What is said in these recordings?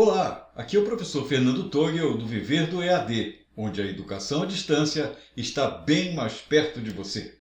Olá, aqui é o professor Fernando Togel do Viver do EAD, onde a educação à distância está bem mais perto de você.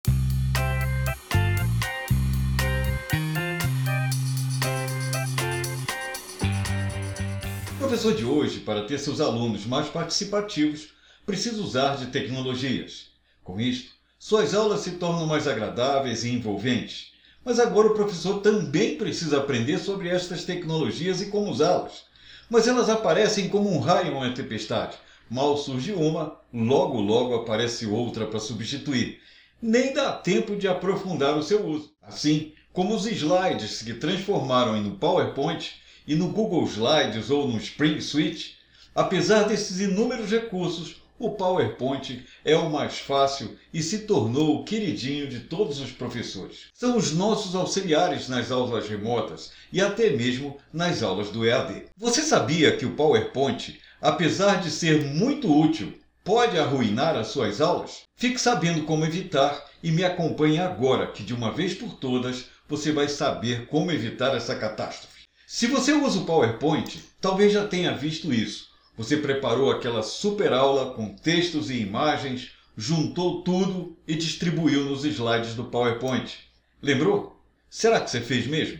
O professor de hoje, para ter seus alunos mais participativos, precisa usar de tecnologias. Com isto, suas aulas se tornam mais agradáveis e envolventes. Mas agora o professor também precisa aprender sobre estas tecnologias e como usá-las mas elas aparecem como um raio em uma tempestade. Mal surge uma, logo logo aparece outra para substituir. Nem dá tempo de aprofundar o seu uso. Assim como os slides que transformaram no PowerPoint e no Google Slides ou no Spring Suite, apesar desses inúmeros recursos, o PowerPoint é o mais fácil e se tornou o queridinho de todos os professores. São os nossos auxiliares nas aulas remotas e até mesmo nas aulas do EAD. Você sabia que o PowerPoint, apesar de ser muito útil, pode arruinar as suas aulas? Fique sabendo como evitar e me acompanhe agora, que de uma vez por todas você vai saber como evitar essa catástrofe. Se você usa o PowerPoint, talvez já tenha visto isso você preparou aquela super aula com textos e imagens, juntou tudo e distribuiu nos slides do PowerPoint. Lembrou? Será que você fez mesmo?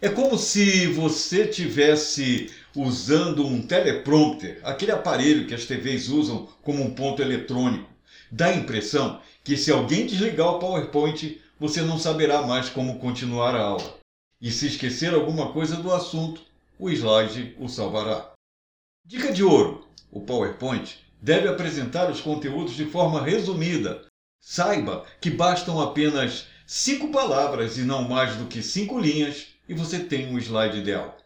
É como se você tivesse usando um teleprompter, aquele aparelho que as TVs usam como um ponto eletrônico. Dá a impressão que se alguém desligar o PowerPoint, você não saberá mais como continuar a aula. E se esquecer alguma coisa do assunto, o slide o salvará. Dica de ouro: o PowerPoint deve apresentar os conteúdos de forma resumida. Saiba que bastam apenas cinco palavras e não mais do que cinco linhas e você tem um slide ideal.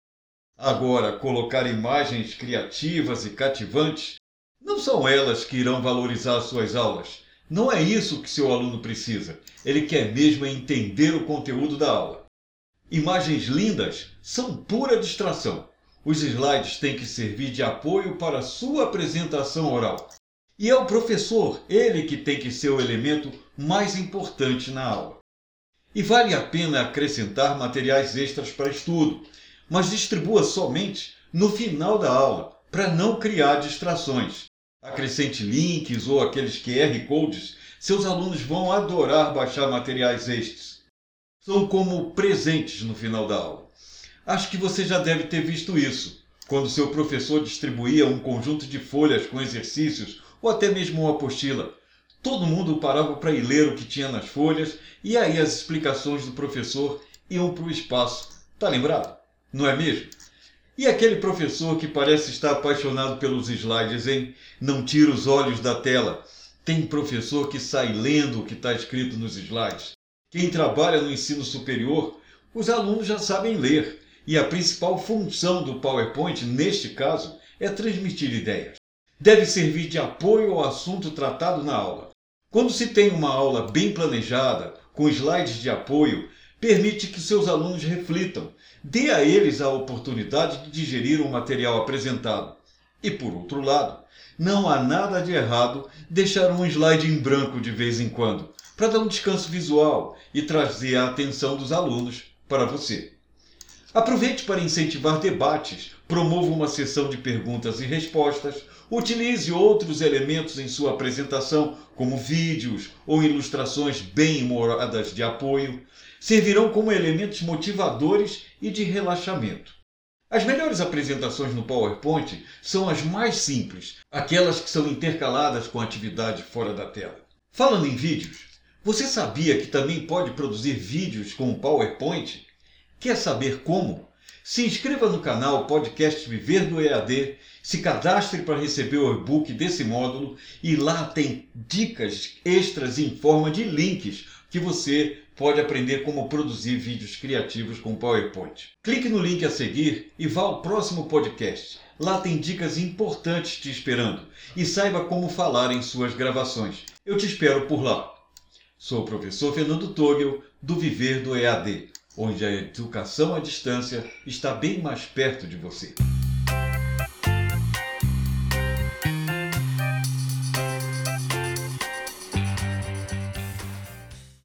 Agora, colocar imagens criativas e cativantes não são elas que irão valorizar suas aulas. Não é isso que seu aluno precisa. Ele quer mesmo entender o conteúdo da aula. Imagens lindas são pura distração. Os slides têm que servir de apoio para sua apresentação oral. E é o professor, ele que tem que ser o elemento mais importante na aula. E vale a pena acrescentar materiais extras para estudo, mas distribua somente no final da aula, para não criar distrações. Acrescente links ou aqueles QR codes, seus alunos vão adorar baixar materiais extras. São como presentes no final da aula. Acho que você já deve ter visto isso, quando seu professor distribuía um conjunto de folhas com exercícios ou até mesmo uma apostila. Todo mundo parava para ir ler o que tinha nas folhas e aí as explicações do professor iam para o espaço. Tá lembrado? Não é mesmo? E aquele professor que parece estar apaixonado pelos slides, hein? Não tira os olhos da tela. Tem professor que sai lendo o que está escrito nos slides. Quem trabalha no ensino superior, os alunos já sabem ler e a principal função do PowerPoint, neste caso, é transmitir ideias. Deve servir de apoio ao assunto tratado na aula. Quando se tem uma aula bem planejada, com slides de apoio, permite que seus alunos reflitam, dê a eles a oportunidade de digerir o material apresentado. E por outro lado, não há nada de errado deixar um slide em branco de vez em quando, para dar um descanso visual e trazer a atenção dos alunos para você. Aproveite para incentivar debates, promova uma sessão de perguntas e respostas, utilize outros elementos em sua apresentação, como vídeos ou ilustrações bem humoradas de apoio, servirão como elementos motivadores e de relaxamento. As melhores apresentações no PowerPoint são as mais simples, aquelas que são intercaladas com atividade fora da tela. Falando em vídeos, você sabia que também pode produzir vídeos com o PowerPoint? Quer saber como? Se inscreva no canal Podcast Viver do EAD, se cadastre para receber o e-book desse módulo e lá tem dicas extras em forma de links que você pode aprender como produzir vídeos criativos com PowerPoint. Clique no link a seguir e vá ao próximo podcast. Lá tem dicas importantes te esperando e saiba como falar em suas gravações. Eu te espero por lá. Sou o professor Fernando Togel, do Viver do EAD onde a educação à distância está bem mais perto de você.